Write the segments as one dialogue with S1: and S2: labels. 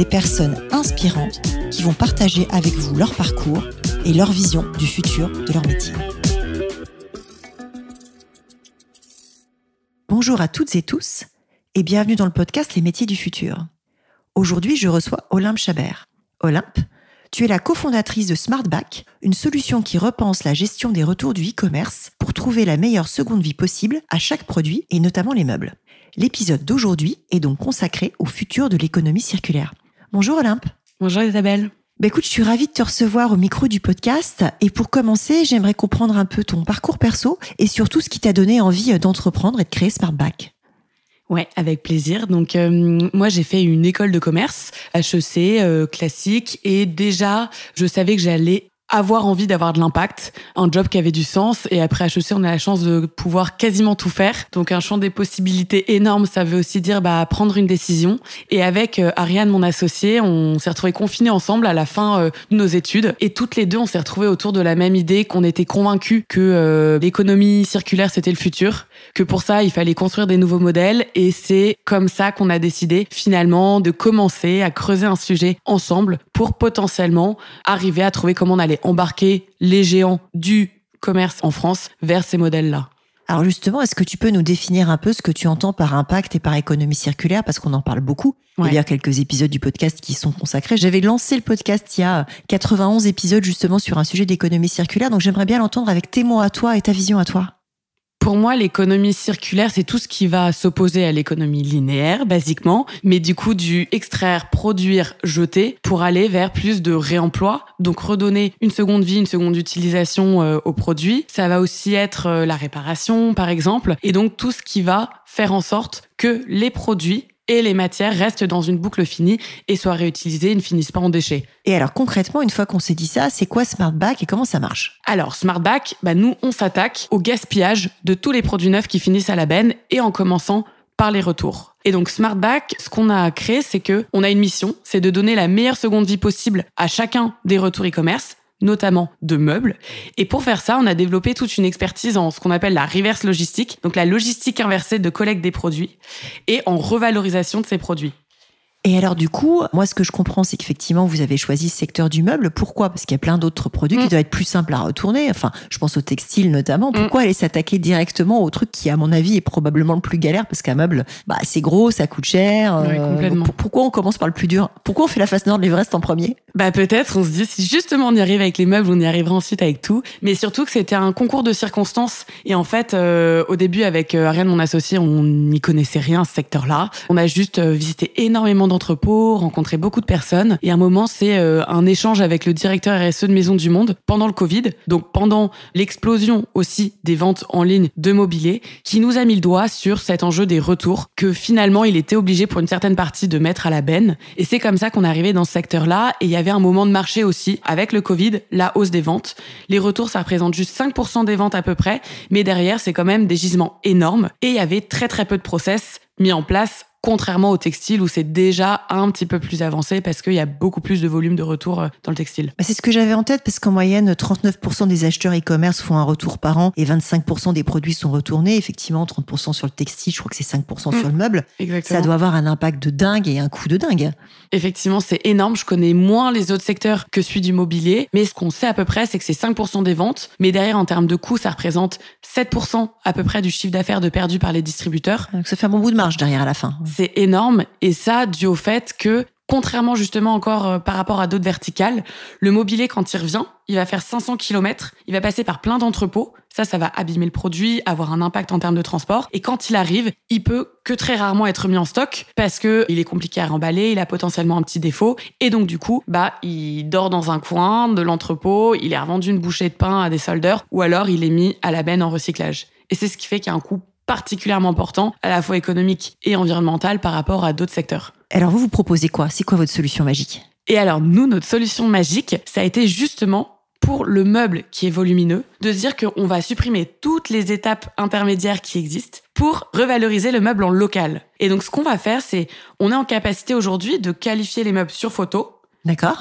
S1: des personnes inspirantes qui vont partager avec vous leur parcours et leur vision du futur de leur métier. Bonjour à toutes et tous et bienvenue dans le podcast Les métiers du futur. Aujourd'hui, je reçois Olympe Chabert. Olympe, tu es la cofondatrice de SmartBack, une solution qui repense la gestion des retours du e-commerce pour trouver la meilleure seconde vie possible à chaque produit et notamment les meubles. L'épisode d'aujourd'hui est donc consacré au futur de l'économie circulaire. Bonjour Olympe.
S2: Bonjour Isabelle.
S1: Bah écoute, je suis ravie de te recevoir au micro du podcast. Et pour commencer, j'aimerais comprendre un peu ton parcours perso et surtout ce qui t'a donné envie d'entreprendre et de créer SmartBack.
S2: Ouais, avec plaisir. Donc euh, moi j'ai fait une école de commerce HEC euh, classique et déjà je savais que j'allais avoir envie d'avoir de l'impact, un job qui avait du sens. Et après HEC, on a la chance de pouvoir quasiment tout faire. Donc un champ des possibilités énorme, ça veut aussi dire bah, prendre une décision. Et avec euh, Ariane, mon associée, on s'est retrouvés confinés ensemble à la fin euh, de nos études. Et toutes les deux, on s'est retrouvés autour de la même idée, qu'on était convaincus que euh, l'économie circulaire, c'était le futur, que pour ça, il fallait construire des nouveaux modèles. Et c'est comme ça qu'on a décidé finalement de commencer à creuser un sujet ensemble pour potentiellement arriver à trouver comment on allait embarquer les géants du commerce en France vers ces modèles-là.
S1: Alors justement, est-ce que tu peux nous définir un peu ce que tu entends par impact et par économie circulaire Parce qu'on en parle beaucoup. Il y a quelques épisodes du podcast qui sont consacrés. J'avais lancé le podcast il y a 91 épisodes justement sur un sujet d'économie circulaire. Donc j'aimerais bien l'entendre avec tes mots à toi et ta vision à toi.
S2: Pour moi, l'économie circulaire, c'est tout ce qui va s'opposer à l'économie linéaire, basiquement, mais du coup du extraire, produire, jeter, pour aller vers plus de réemploi, donc redonner une seconde vie, une seconde utilisation euh, aux produits. Ça va aussi être euh, la réparation, par exemple, et donc tout ce qui va faire en sorte que les produits et les matières restent dans une boucle finie et soient réutilisées et ne finissent pas en déchets.
S1: Et alors concrètement, une fois qu'on s'est dit ça, c'est quoi SmartBack et comment ça marche?
S2: Alors SmartBack, bah nous on s'attaque au gaspillage de tous les produits neufs qui finissent à la benne et en commençant par les retours. Et donc SmartBack, ce qu'on a créé, c'est que on a une mission, c'est de donner la meilleure seconde vie possible à chacun des retours e-commerce notamment de meubles. Et pour faire ça, on a développé toute une expertise en ce qu'on appelle la reverse logistique, donc la logistique inversée de collecte des produits et en revalorisation de ces produits.
S1: Et alors du coup, moi ce que je comprends, c'est qu'effectivement vous avez choisi ce secteur du meuble. Pourquoi? Parce qu'il y a plein d'autres produits qui mm. doivent être plus simples à retourner. Enfin, je pense au textile notamment. Mm. Pourquoi aller s'attaquer directement au truc qui, à mon avis, est probablement le plus galère? Parce qu'un meuble, bah c'est gros, ça coûte cher.
S2: Oui, euh, complètement.
S1: pourquoi on commence par le plus dur? Pourquoi on fait la face nord de l'Everest en premier?
S2: Bah peut-être. On se dit si justement on y arrive avec les meubles, on y arrivera ensuite avec tout. Mais surtout que c'était un concours de circonstances. Et en fait, euh, au début avec euh, Ariane, mon associé, on n'y connaissait rien ce secteur-là. On a juste visité énormément d'entrepôts rencontré beaucoup de personnes. Et un moment, c'est euh, un échange avec le directeur RSE de Maison du Monde pendant le Covid, donc pendant l'explosion aussi des ventes en ligne de mobilier, qui nous a mis le doigt sur cet enjeu des retours, que finalement, il était obligé pour une certaine partie de mettre à la benne. Et c'est comme ça qu'on est arrivé dans ce secteur-là. Et il y avait un moment de marché aussi, avec le Covid, la hausse des ventes. Les retours, ça représente juste 5% des ventes à peu près, mais derrière, c'est quand même des gisements énormes. Et il y avait très très peu de process mis en place contrairement au textile où c'est déjà un petit peu plus avancé parce qu'il y a beaucoup plus de volume de retour euh, dans le textile.
S1: Bah, c'est ce que j'avais en tête parce qu'en moyenne, 39% des acheteurs e-commerce font un retour par an et 25% des produits sont retournés. Effectivement, 30% sur le textile, je crois que c'est 5% sur le meuble.
S2: Exactement.
S1: Ça doit avoir un impact de dingue et un coût de dingue.
S2: Effectivement, c'est énorme. Je connais moins les autres secteurs que celui du mobilier, mais ce qu'on sait à peu près, c'est que c'est 5% des ventes. Mais derrière, en termes de coûts, ça représente 7% à peu près du chiffre d'affaires de perdu par les distributeurs.
S1: Donc ça fait un bon bout de marge derrière à la fin.
S2: C'est énorme. Et ça dû au fait que contrairement justement encore euh, par rapport à d'autres verticales, le mobilier quand il revient, il va faire 500 km, il va passer par plein d'entrepôts, ça ça va abîmer le produit, avoir un impact en termes de transport. Et quand il arrive, il peut que très rarement être mis en stock parce que il est compliqué à remballer, il a potentiellement un petit défaut. Et donc du coup, bah il dort dans un coin de l'entrepôt, il est revendu une bouchée de pain à des soldeurs ou alors il est mis à la benne en recyclage. Et c'est ce qui fait qu'il y a un coût particulièrement important, à la fois économique et environnemental par rapport à d'autres secteurs.
S1: Alors vous, vous proposez quoi? C'est quoi votre solution magique?
S2: Et alors, nous, notre solution magique, ça a été justement pour le meuble qui est volumineux, de se dire qu'on va supprimer toutes les étapes intermédiaires qui existent pour revaloriser le meuble en local. Et donc, ce qu'on va faire, c'est, on est en capacité aujourd'hui de qualifier les meubles sur photo.
S1: D'accord.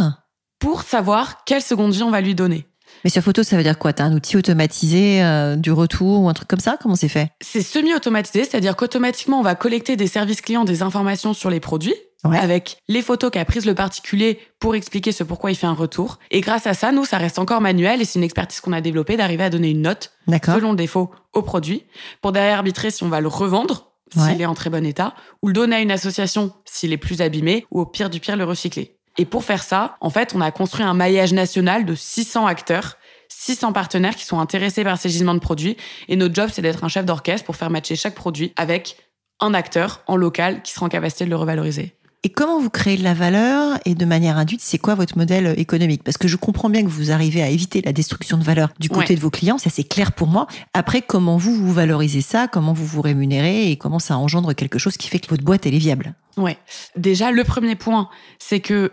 S2: Pour savoir quelle seconde vie on va lui donner.
S1: Mais sur photo, ça veut dire quoi? T'as un outil automatisé euh, du retour ou un truc comme ça? Comment c'est fait?
S2: C'est semi-automatisé, c'est-à-dire qu'automatiquement, on va collecter des services clients des informations sur les produits. avec les photos qu'a prises le particulier pour expliquer ce pourquoi il fait un retour. Et grâce à ça, nous, ça reste encore manuel et c'est une expertise qu'on a développée d'arriver à donner une note selon le défaut au produit pour derrière arbitrer si on va le revendre s'il est en très bon état ou le donner à une association s'il est plus abîmé ou au pire du pire le recycler. Et pour faire ça, en fait, on a construit un maillage national de 600 acteurs 600 partenaires qui sont intéressés par ces gisements de produits. Et notre job, c'est d'être un chef d'orchestre pour faire matcher chaque produit avec un acteur en local qui sera en capacité de le revaloriser.
S1: Et comment vous créez de la valeur et de manière induite, c'est quoi votre modèle économique? Parce que je comprends bien que vous arrivez à éviter la destruction de valeur du côté de vos clients, ça c'est clair pour moi. Après, comment vous vous valorisez ça? Comment vous vous rémunérez? Et comment ça engendre quelque chose qui fait que votre boîte elle est viable?
S2: Ouais. Déjà, le premier point, c'est que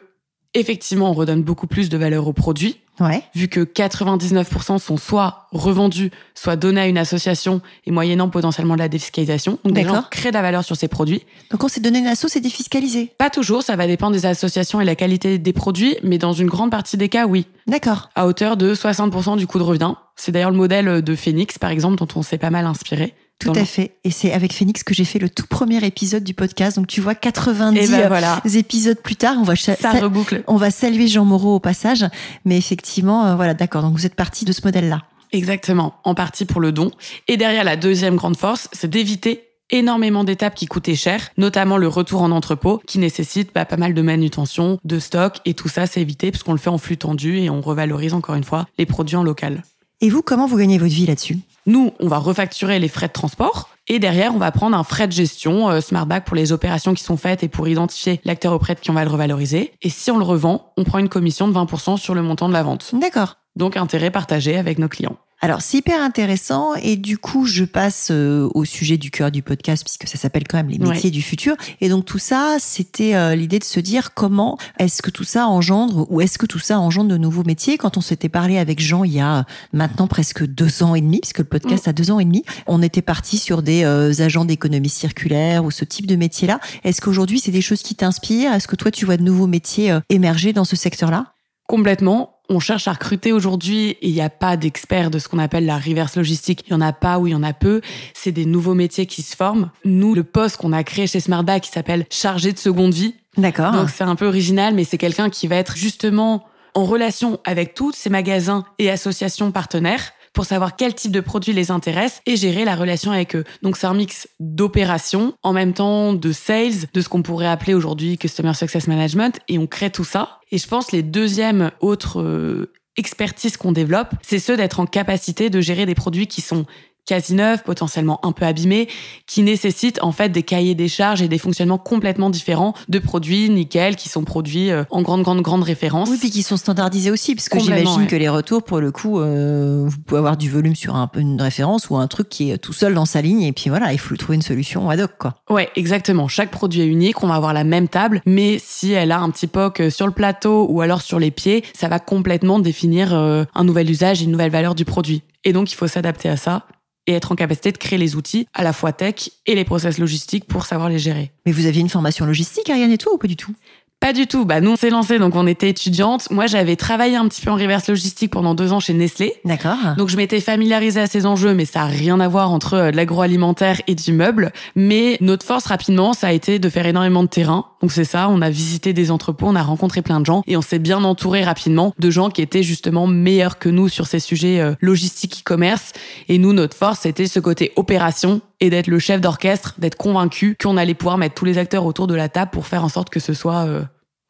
S2: effectivement, on redonne beaucoup plus de valeur aux produits.
S1: Ouais.
S2: Vu que 99% sont soit revendus, soit donnés à une association et moyennant potentiellement de la défiscalisation. Donc, on crée de la valeur sur ces produits.
S1: Donc, on s'est donné une asso, c'est défiscalisé
S2: Pas toujours, ça va dépendre des associations et la qualité des produits, mais dans une grande partie des cas, oui.
S1: D'accord.
S2: À hauteur de 60% du coût de revient. C'est d'ailleurs le modèle de Phoenix, par exemple, dont on s'est pas mal inspiré.
S1: Tout à fait. Et c'est avec Phoenix que j'ai fait le tout premier épisode du podcast. Donc tu vois, 90 ben voilà. épisodes plus tard, on va
S2: ça reboucle.
S1: On va saluer Jean Moreau au passage. Mais effectivement, euh, voilà, d'accord. Donc vous êtes parti de ce modèle-là.
S2: Exactement, en partie pour le don. Et derrière, la deuxième grande force, c'est d'éviter énormément d'étapes qui coûtaient cher, notamment le retour en entrepôt qui nécessite bah, pas mal de manutention, de stock et tout ça c'est évité puisqu'on le fait en flux tendu et on revalorise encore une fois les produits en local.
S1: Et vous, comment vous gagnez votre vie là-dessus?
S2: Nous, on va refacturer les frais de transport. Et derrière, on va prendre un frais de gestion, euh, Smartback pour les opérations qui sont faites et pour identifier l'acteur auprès de qui on va le revaloriser. Et si on le revend, on prend une commission de 20% sur le montant de la vente.
S1: D'accord.
S2: Donc intérêt partagé avec nos clients.
S1: Alors c'est hyper intéressant et du coup je passe euh, au sujet du cœur du podcast puisque ça s'appelle quand même les métiers du futur. Et donc tout ça c'était euh, l'idée de se dire comment est-ce que tout ça engendre ou est-ce que tout ça engendre de nouveaux métiers. Quand on s'était parlé avec Jean il y a maintenant presque deux ans et demi puisque le podcast mm. a deux ans et demi on était parti sur des euh, agents d'économie circulaire ou ce type de métier là est-ce qu'aujourd'hui c'est des choses qui t'inspirent? Est-ce que toi tu vois de nouveaux métiers émerger dans ce secteur là
S2: Complètement on cherche à recruter aujourd'hui et il n'y a pas d'experts de ce qu'on appelle la reverse logistique. Il y en a pas ou il y en a peu. C'est des nouveaux métiers qui se forment. Nous, le poste qu'on a créé chez Smartback qui s'appelle chargé de seconde vie.
S1: D'accord.
S2: Donc c'est un peu original, mais c'est quelqu'un qui va être justement en relation avec tous ces magasins et associations partenaires pour savoir quel type de produit les intéresse et gérer la relation avec eux. Donc c'est un mix d'opérations, en même temps de sales, de ce qu'on pourrait appeler aujourd'hui Customer Success Management, et on crée tout ça. Et je pense les deuxièmes autres euh, expertises qu'on développe, c'est ceux d'être en capacité de gérer des produits qui sont quasi neuf, potentiellement un peu abîmés, qui nécessitent en fait des cahiers des charges et des fonctionnements complètement différents de produits nickel qui sont produits euh, en grande grande grande référence.
S1: Oui, puis qui sont standardisés aussi, parce que j'imagine que les retours, pour le coup, euh, vous pouvez avoir du volume sur un, une référence ou un truc qui est tout seul dans sa ligne, et puis voilà, il faut trouver une solution ad hoc, quoi.
S2: Ouais, exactement. Chaque produit est unique, on va avoir la même table, mais si elle a un petit poc sur le plateau ou alors sur les pieds, ça va complètement définir euh, un nouvel usage et une nouvelle valeur du produit. Et donc, il faut s'adapter à ça et être en capacité de créer les outils, à la fois tech et les process logistiques pour savoir les gérer.
S1: Mais vous aviez une formation logistique, Ariane et tout, ou pas du tout?
S2: Pas du tout. Bah, nous, on s'est lancé, donc on était étudiante. Moi, j'avais travaillé un petit peu en reverse logistique pendant deux ans chez Nestlé.
S1: D'accord.
S2: Donc, je m'étais familiarisée à ces enjeux, mais ça a rien à voir entre euh, l'agroalimentaire et du meuble. Mais notre force, rapidement, ça a été de faire énormément de terrain. Donc, c'est ça. On a visité des entrepôts, on a rencontré plein de gens et on s'est bien entouré rapidement de gens qui étaient justement meilleurs que nous sur ces sujets euh, logistiques e-commerce. Et nous, notre force, c'était ce côté opération et d'être le chef d'orchestre, d'être convaincu qu'on allait pouvoir mettre tous les acteurs autour de la table pour faire en sorte que ce soit euh,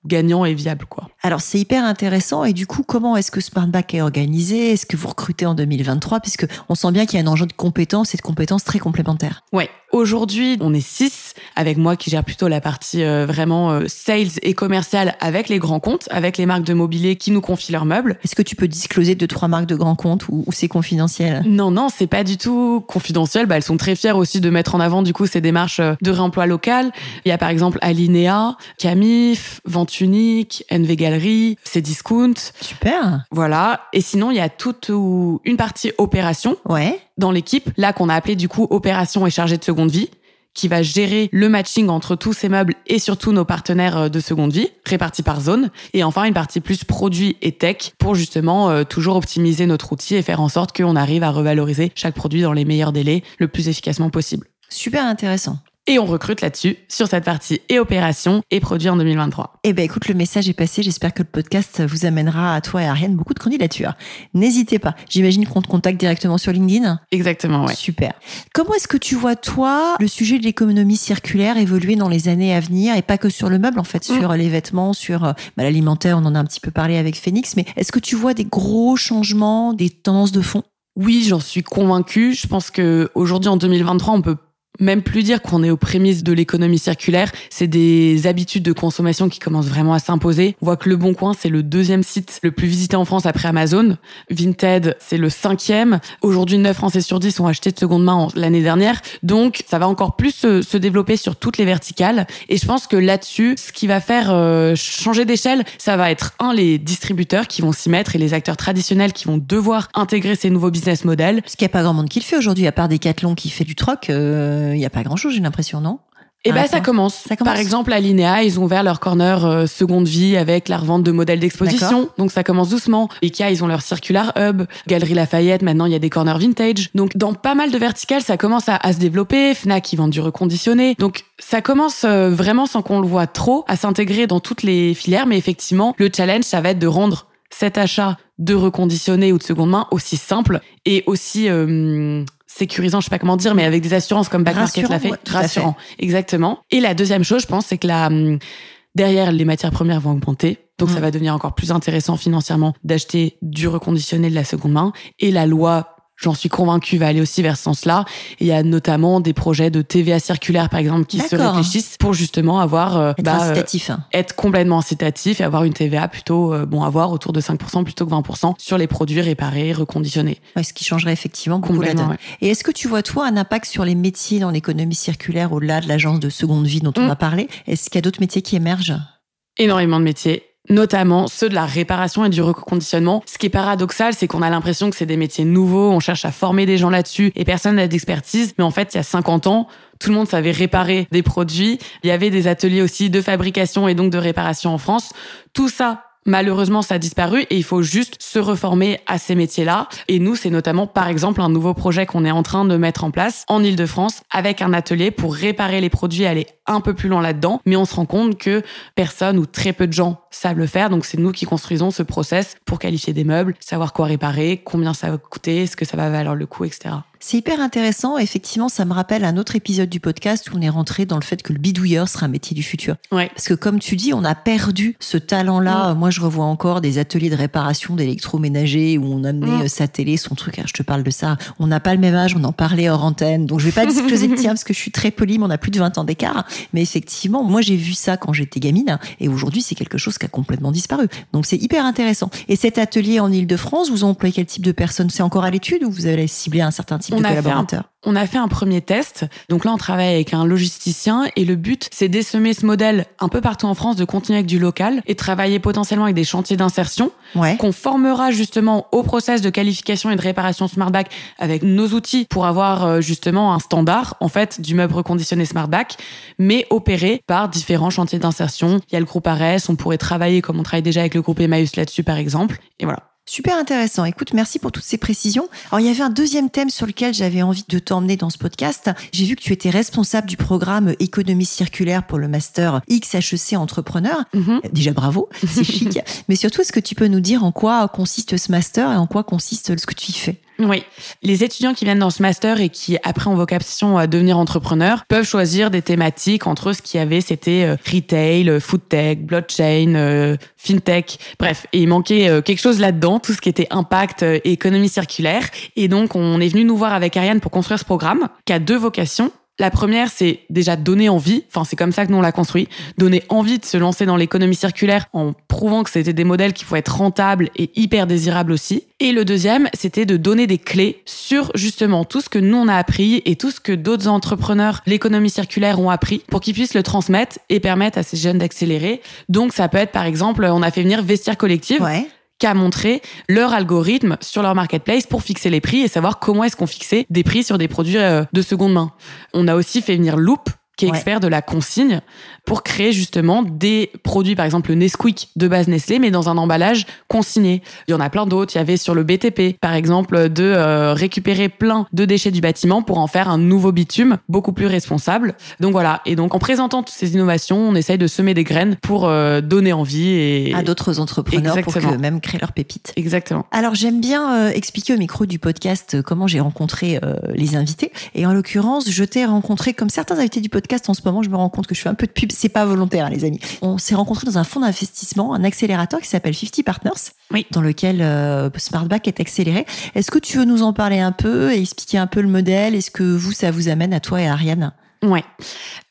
S2: gagnant et viable. quoi.
S1: Alors c'est hyper intéressant et du coup comment est-ce que Smartback est organisé? Est-ce que vous recrutez en 2023 puisque on sent bien qu'il y a un enjeu de compétences et de compétences très complémentaires.
S2: Ouais, aujourd'hui, on est six, avec moi qui gère plutôt la partie euh, vraiment euh, sales et commerciale avec les grands comptes, avec les marques de mobilier qui nous confient leurs meubles.
S1: Est-ce que tu peux discloser deux, trois marques de grands comptes ou, c'est confidentiel?
S2: Non, non, c'est pas du tout confidentiel. Bah, elles sont très fières aussi de mettre en avant du coup ces démarches euh, de réemploi local. Il y a par exemple Alinea, Camif, Vente Unique, NV Galerie, Cdiscount.
S1: Super.
S2: Voilà. Et sinon, il y a toute une partie opération.
S1: Ouais.
S2: Dans l'équipe, là qu'on a appelé du coup opération et chargé de seconde vie qui va gérer le matching entre tous ces meubles et surtout nos partenaires euh, de seconde vie, répartis par zone. Et enfin, une partie plus produit et tech pour justement euh, toujours optimiser notre outil et faire en sorte qu'on arrive à revaloriser chaque produit dans les meilleurs délais le plus efficacement possible.
S1: Super intéressant.
S2: Et on recrute là-dessus, sur cette partie et opération et produit en 2023.
S1: Eh ben, écoute, le message est passé. J'espère que le podcast vous amènera à toi et à Ariane beaucoup de candidatures. N'hésitez pas. J'imagine qu'on te contacte directement sur LinkedIn.
S2: Exactement, ouais.
S1: Super. Comment est-ce que tu vois, toi, le sujet de l'économie circulaire évoluer dans les années à venir? Et pas que sur le meuble, en fait, mm. sur les vêtements, sur bah, l'alimentaire, on en a un petit peu parlé avec Phoenix, mais est-ce que tu vois des gros changements, des tendances de fond?
S2: Oui, j'en suis convaincue. Je pense que aujourd'hui, en 2023, on peut même plus dire qu'on est aux prémices de l'économie circulaire. C'est des habitudes de consommation qui commencent vraiment à s'imposer. On voit que Le Bon Coin, c'est le deuxième site le plus visité en France après Amazon. Vinted, c'est le cinquième. Aujourd'hui, 9 Français sur 10 ont acheté de seconde main l'année dernière. Donc, ça va encore plus se, développer sur toutes les verticales. Et je pense que là-dessus, ce qui va faire euh, changer d'échelle, ça va être, un, les distributeurs qui vont s'y mettre et les acteurs traditionnels qui vont devoir intégrer ces nouveaux business models.
S1: Parce qu'il n'y a pas grand monde qui le fait aujourd'hui, à part Decathlon qui fait du troc. Euh, il n'y a pas grand-chose, j'ai l'impression, non?
S2: Et eh ben ça commence. ça commence. Par exemple, à Linéa, ils ont ouvert leur corner euh, seconde vie avec la revente de modèles d'exposition. Donc ça commence doucement. Ikea, ils ont leur circular hub. Galerie Lafayette, maintenant il y a des corners vintage. Donc dans pas mal de verticales, ça commence à, se développer. Fnac, ils vendent du reconditionné. Donc ça commence euh, vraiment sans qu'on le voit trop à s'intégrer dans toutes les filières. Mais effectivement, le challenge, ça va être de rendre cet achat de reconditionné ou de seconde main aussi simple et aussi euh, sécurisant, je sais pas comment dire, mais avec des assurances comme Back Market l'a fait, rassurant, exactement. Et la deuxième chose, je pense, c'est que la hum, derrière les matières premières vont augmenter, donc ça mm. va devenir encore plus intéressant financièrement d'acheter du reconditionné de la seconde main. Et la loi j'en suis convaincue, va aller aussi vers ce sens-là. Il y a notamment des projets de TVA circulaire, par exemple, qui se réfléchissent pour justement avoir
S1: euh, être bah, incitatif,
S2: hein. être complètement incitatif et avoir une TVA plutôt euh, bon avoir autour de 5% plutôt que 20% sur les produits réparés, reconditionnés.
S1: ce qui changerait effectivement beaucoup la donne. Et est-ce que tu vois toi un impact sur les métiers dans l'économie circulaire au-delà de l'agence de seconde vie dont on mm. a parlé Est-ce qu'il y a d'autres métiers qui émergent?
S2: Énormément de métiers notamment ceux de la réparation et du reconditionnement. Ce qui est paradoxal, c'est qu'on a l'impression que c'est des métiers nouveaux, on cherche à former des gens là-dessus et personne n'a d'expertise. Mais en fait, il y a 50 ans, tout le monde savait réparer des produits. Il y avait des ateliers aussi de fabrication et donc de réparation en France. Tout ça Malheureusement, ça a disparu et il faut juste se reformer à ces métiers-là. Et nous, c'est notamment, par exemple, un nouveau projet qu'on est en train de mettre en place en Ile-de-France avec un atelier pour réparer les produits, aller un peu plus loin là-dedans. Mais on se rend compte que personne ou très peu de gens savent le faire. Donc, c'est nous qui construisons ce process pour qualifier des meubles, savoir quoi réparer, combien ça va coûter, est-ce que ça va valoir le coup, etc.
S1: C'est hyper intéressant. Effectivement, ça me rappelle un autre épisode du podcast où on est rentré dans le fait que le bidouilleur sera un métier du futur.
S2: Ouais.
S1: Parce que comme tu dis, on a perdu ce talent-là. Moi, je revois encore des ateliers de réparation d'électroménager où on amenait euh, sa télé, son truc. je te parle de ça. On n'a pas le même âge, on en parlait hors antenne. Donc, je vais pas discloser le tien parce que je suis très polie, mais on a plus de 20 ans d'écart. Mais effectivement, moi, j'ai vu ça quand j'étais gamine. Et aujourd'hui, c'est quelque chose qui a complètement disparu. Donc, c'est hyper intéressant. Et cet atelier en Ile-de-France, vous employez quel type de personnes? C'est encore à l'étude ou vous avez ciblé un certain type
S2: on
S1: a
S2: on a fait un premier test. Donc là, on travaille avec un logisticien et le but, c'est d'essaimer ce modèle un peu partout en France, de continuer avec du local et travailler potentiellement avec des chantiers d'insertion qu'on formera justement au process de qualification et de réparation Smartback avec nos outils pour avoir euh, justement un standard en fait du meuble reconditionné Smartback, mais opéré par différents chantiers d'insertion. Il y a le groupe Ares, on pourrait travailler comme on travaille déjà avec le groupe Emmaüs là-dessus par exemple. Et voilà.
S1: Super intéressant. Écoute, merci pour toutes ces précisions. Alors, il y avait un deuxième thème sur lequel j'avais envie de t'emmener dans ce podcast. J'ai vu que tu étais responsable du programme économie circulaire pour le master XHEC entrepreneur. Mhm. Déjà, bravo. C'est chic. Mais surtout, est-ce que tu peux nous dire en quoi consiste ce master et en quoi consiste ce que tu y fais?
S2: Oui. Les étudiants qui viennent dans ce master et qui, après, ont vocation à devenir entrepreneurs, peuvent choisir des thématiques entre ce qu'il y avait, c'était euh, retail, food tech, blockchain, euh, fintech. Bref, et il manquait euh, quelque chose là-dedans, tout ce qui était impact et économie circulaire. Et donc, on est venu nous voir avec Ariane pour construire ce programme qui a deux vocations. La première, c'est déjà donner envie. Enfin, c'est comme ça que nous on l'a construit. Donner envie de se lancer dans l'économie circulaire en prouvant que c'était des modèles qui pouvaient être rentables et hyper désirables aussi. Et le deuxième, c'était de donner des clés sur justement tout ce que nous on a appris et tout ce que d'autres entrepreneurs, l'économie circulaire ont appris pour qu'ils puissent le transmettre et permettre à ces jeunes d'accélérer. Donc, ça peut être par exemple, on a fait venir Vestiaire Collective. Qu'à montrer leur algorithme sur leur marketplace pour fixer les prix et savoir comment est-ce qu'on fixait des prix sur des produits euh, de seconde main. On a aussi fait venir Loop, qui est expert de la consigne, pour créer justement des produits, par exemple le Nesquik de base Nestlé, mais dans un emballage consigné. Il y en a plein d'autres. Il y avait sur le BTP, par exemple, de euh, récupérer plein de déchets du bâtiment pour en faire un nouveau bitume beaucoup plus responsable. Donc voilà. Et donc en présentant toutes ces innovations, on essaye de semer des graines pour euh, donner envie et
S1: à d'autres entrepreneurs pour qu'eux-mêmes créent leurs pépites.
S2: Exactement.
S1: Alors j'aime bien euh, expliquer au micro du podcast comment j'ai rencontré les invités. Et en l'occurrence, je t'ai rencontré comme certains invités du podcast en ce moment. Je me rends compte que je fais un peu de pub c'est pas volontaire, les amis. On s'est rencontrés dans un fonds d'investissement, un accélérateur qui s'appelle 50 Partners,
S2: oui.
S1: dans lequel euh, Smartback est accéléré. Est-ce que tu veux nous en parler un peu et expliquer un peu le modèle? Est-ce que vous, ça vous amène à toi et à Ariane?
S2: Ouais.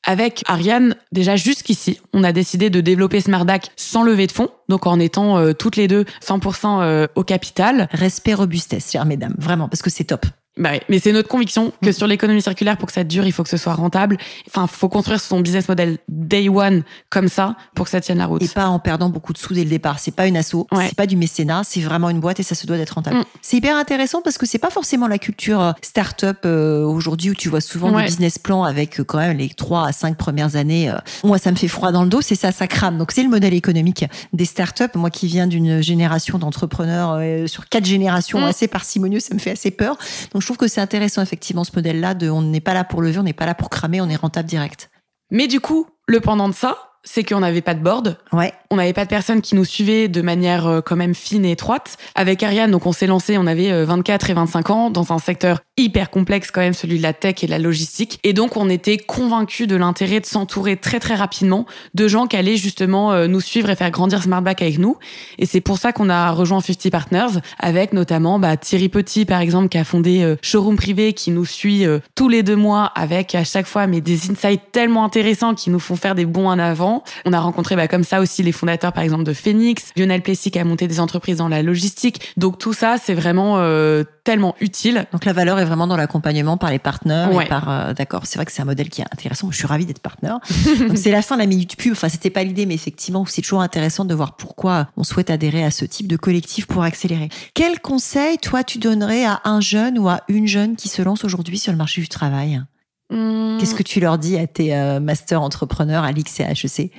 S2: Avec Ariane, déjà jusqu'ici, on a décidé de développer Smartback sans lever de fonds, donc en étant euh, toutes les deux 100% euh, au capital.
S1: Respect robustesse, chères mesdames, vraiment, parce que c'est top.
S2: Bah oui, mais c'est notre conviction que sur l'économie circulaire, pour que ça dure, il faut que ce soit rentable. Enfin, faut construire son business model day one comme ça pour que ça tienne la route.
S1: Et pas en perdant beaucoup de sous dès le départ. C'est pas une asso, c'est pas du mécénat, c'est vraiment une boîte et ça se doit d'être rentable. Mm. C'est hyper intéressant parce que c'est pas forcément la culture euh, start-up euh, aujourd'hui où tu vois souvent des business plans avec euh, quand même les trois à cinq premières années. moi, ça me fait froid dans le dos, c'est ça, ça crame. Donc c'est le modèle économique des start-up. Moi qui viens d'une génération d'entrepreneurs sur quatre générations mm. assez parcimonieux, ça me fait assez peur. Donc je trouve que c'est intéressant effectivement ce modèle-là de on n'est pas là pour lever, on n'est pas là pour cramer, on est rentable direct.
S2: Mais du coup, le pendant de ça, c'est qu'on n'avait pas de board.
S1: Ouais.
S2: On n'avait pas de personnes qui nous suivaient de manière euh, quand même fine et étroite. Avec Ariane, donc on s'est lancé, on avait 24 euh, et 25 ans dans un secteur hyper complexe quand même, celui de la tech et de la logistique. Et donc on était convaincus de l'intérêt de s'entourer très très rapidement de gens qui allaient justement euh, nous suivre et faire grandir Smartback avec nous. Et c'est pour ça qu'on a rejoint 50 Partners avec notamment bah, Thierry Petit par exemple qui a fondé Showroom Privé qui nous suit tous les deux mois avec à chaque fois mais des insights tellement intéressants qui nous font faire des bons en avant on a rencontré bah, comme ça aussi les fondateurs, par exemple, de Phoenix. Lionel Plessis qui a monté des entreprises dans la logistique. Donc tout ça, c'est vraiment euh, tellement utile.
S1: Donc la valeur est vraiment dans l'accompagnement par les partenaires et par. Euh, d'accord, c'est vrai que c'est un modèle qui est intéressant. Je suis ravie d'être partenaire. Donc c'est la fin de la minute pub. Enfin, c'était pas l'idée, mais effectivement, c'est toujours intéressant de voir pourquoi on souhaite adhérer à ce type de collectif pour accélérer. Quel conseil, toi, tu donnerais à un jeune ou à une jeune qui se lance aujourd'hui sur le marché du travail? Qu'est-ce que tu leur dis à tes euh, master entrepreneurs à l'IX et à HEC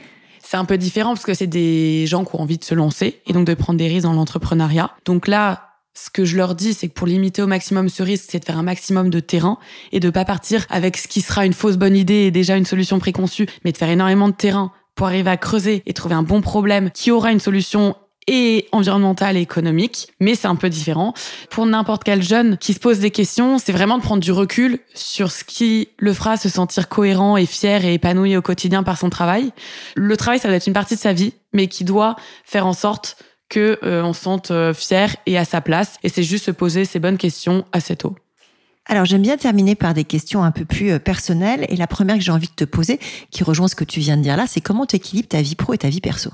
S2: c'est un peu différent parce que c'est des gens qui ont envie de se lancer et donc de prendre des risques dans l'entrepreneuriat. Donc là, ce que je leur dis, c'est que pour limiter au maximum ce risque, c'est de faire un maximum de terrain et de pas partir avec ce qui sera une fausse bonne idée et déjà une solution préconçue, mais de faire énormément de terrain pour arriver à creuser et trouver un bon problème qui aura une solution et environnementale et économique, mais c'est un peu différent. Pour n'importe quel jeune qui se pose des questions, c'est vraiment de prendre du recul sur ce qui le fera se sentir cohérent et fier et épanoui au quotidien par son travail. Le travail, ça doit être une partie de sa vie, mais qui doit faire en sorte que euh, on se sente euh, fier et à sa place. Et c'est juste se poser ces bonnes questions assez tôt.
S1: Alors j'aime bien terminer par des questions un peu plus euh, personnelles. Et la première que j'ai envie de te poser, qui rejoint ce que tu viens de dire là, c'est comment tu équilibres ta vie pro et ta vie perso?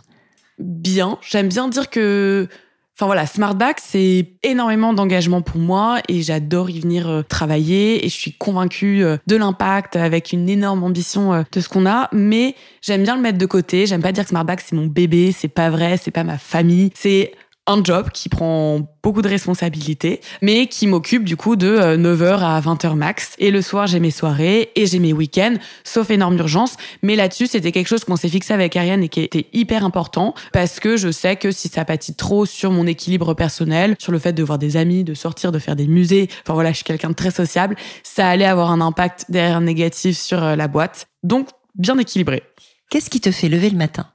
S2: Bien. J'aime bien dire que Enfin voilà, Smartback, c'est énormément d'engagement pour moi et j'adore y venir euh, travailler et je suis convaincue euh, de l'impact avec une énorme ambition euh, de ce qu'on a, mais j'aime bien le mettre de côté. J'aime pas dire que Smartback c'est mon bébé, c'est pas vrai, c'est pas ma famille. C'est un job qui prend beaucoup de responsabilités, mais qui m'occupe du coup de 9h euh, à 20h max. Et le soir, j'ai mes soirées et j'ai mes week-ends, sauf énorme urgence. Mais là-dessus, c'était quelque chose qu'on s'est fixé avec Ariane et qui était hyper important parce que je sais que si ça pâtit trop sur mon équilibre personnel, sur le fait de voir des amis, de sortir, de faire des musées, enfin voilà, je suis quelqu'un de très sociable, ça allait avoir un impact derrière négatif sur euh, la boîte. Donc, bien équilibré.
S1: Qu'est-ce qui te fait lever le matin?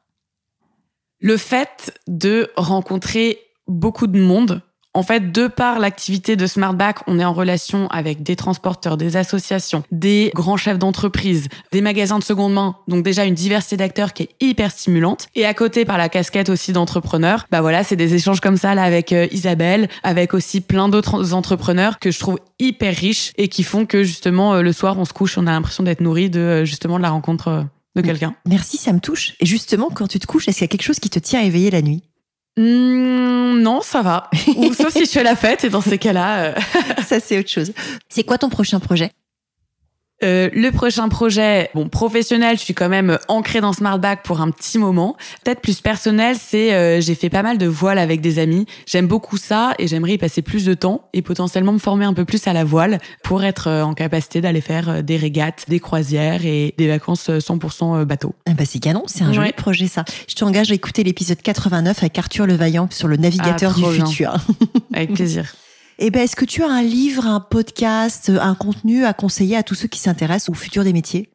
S2: Le fait de rencontrer beaucoup de monde En fait, de par l'activité de Smartback, on est en relation avec des transporteurs, des associations, des grands chefs d'entreprise, des magasins de seconde main. Donc déjà une diversité d'acteurs qui est hyper stimulante. Et à côté, par la casquette aussi d'entrepreneurs, bah voilà, c'est des échanges comme ça là avec euh, Isabelle, avec aussi plein d'autres entrepreneurs que je trouve hyper riches et qui font que justement euh, le soir on se couche, on a l'impression d'être nourri de euh, justement de la rencontre de quelqu'un.
S1: Merci, ça me touche. Et justement, quand tu te couches, est-ce qu'il y a quelque chose qui te tient éveillé la nuit?
S2: Mmh, non, ça va. Ou sauf si je fais la fête, et dans ces cas-là.
S1: ça, c'est autre chose. C'est quoi ton prochain projet?
S2: Euh, le prochain projet, bon professionnel, je suis quand même ancrée dans Smartback pour un petit moment. Peut-être plus personnel, c'est euh, j'ai fait pas mal de voile avec des amis. J'aime beaucoup ça et j'aimerais y passer plus de temps et potentiellement me former un peu plus à la voile pour être euh, en capacité d'aller faire des régates, des croisières et des vacances 100% bateau.
S1: Ah bah c'est canon, c'est un joli projet ça. Je t'engage à écouter l'épisode 89 avec Arthur Levaillant sur le navigateur ah, du futur.
S2: avec plaisir.
S1: Eh ben, est-ce que tu as un livre, un podcast, un contenu à conseiller à tous ceux qui s'intéressent au futur des métiers?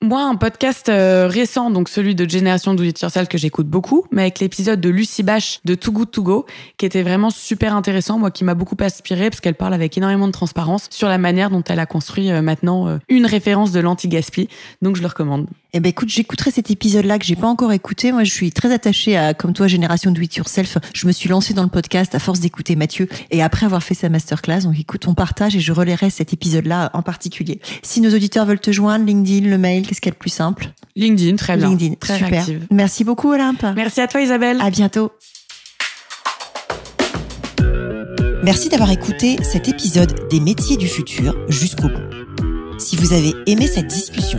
S2: Moi, un podcast euh, récent, donc celui de Génération Do It Yourself que j'écoute beaucoup, mais avec l'épisode de Lucie Bache de Too Good To Go, qui était vraiment super intéressant, moi qui m'a beaucoup inspiré parce qu'elle parle avec énormément de transparence sur la manière dont elle a construit euh, maintenant euh, une référence de l'anti-gaspi. Donc je le recommande.
S1: Eh ben écoute, j'écouterai cet épisode-là que j'ai pas encore écouté. Moi, je suis très attachée à, comme toi, Génération Do It Yourself. Je me suis lancée dans le podcast à force d'écouter Mathieu et après avoir fait sa masterclass. Donc écoute, on partage et je relayerai cet épisode-là en particulier. Si nos auditeurs veulent te joindre, LinkedIn, le mail, qu'est-ce qu'il y a de plus simple?
S2: LinkedIn, très bien.
S1: LinkedIn, très super. Merci beaucoup, Olympe.
S2: Merci à toi, Isabelle.
S1: À bientôt. Merci d'avoir écouté cet épisode des métiers du futur jusqu'au bout. Si vous avez aimé cette discussion,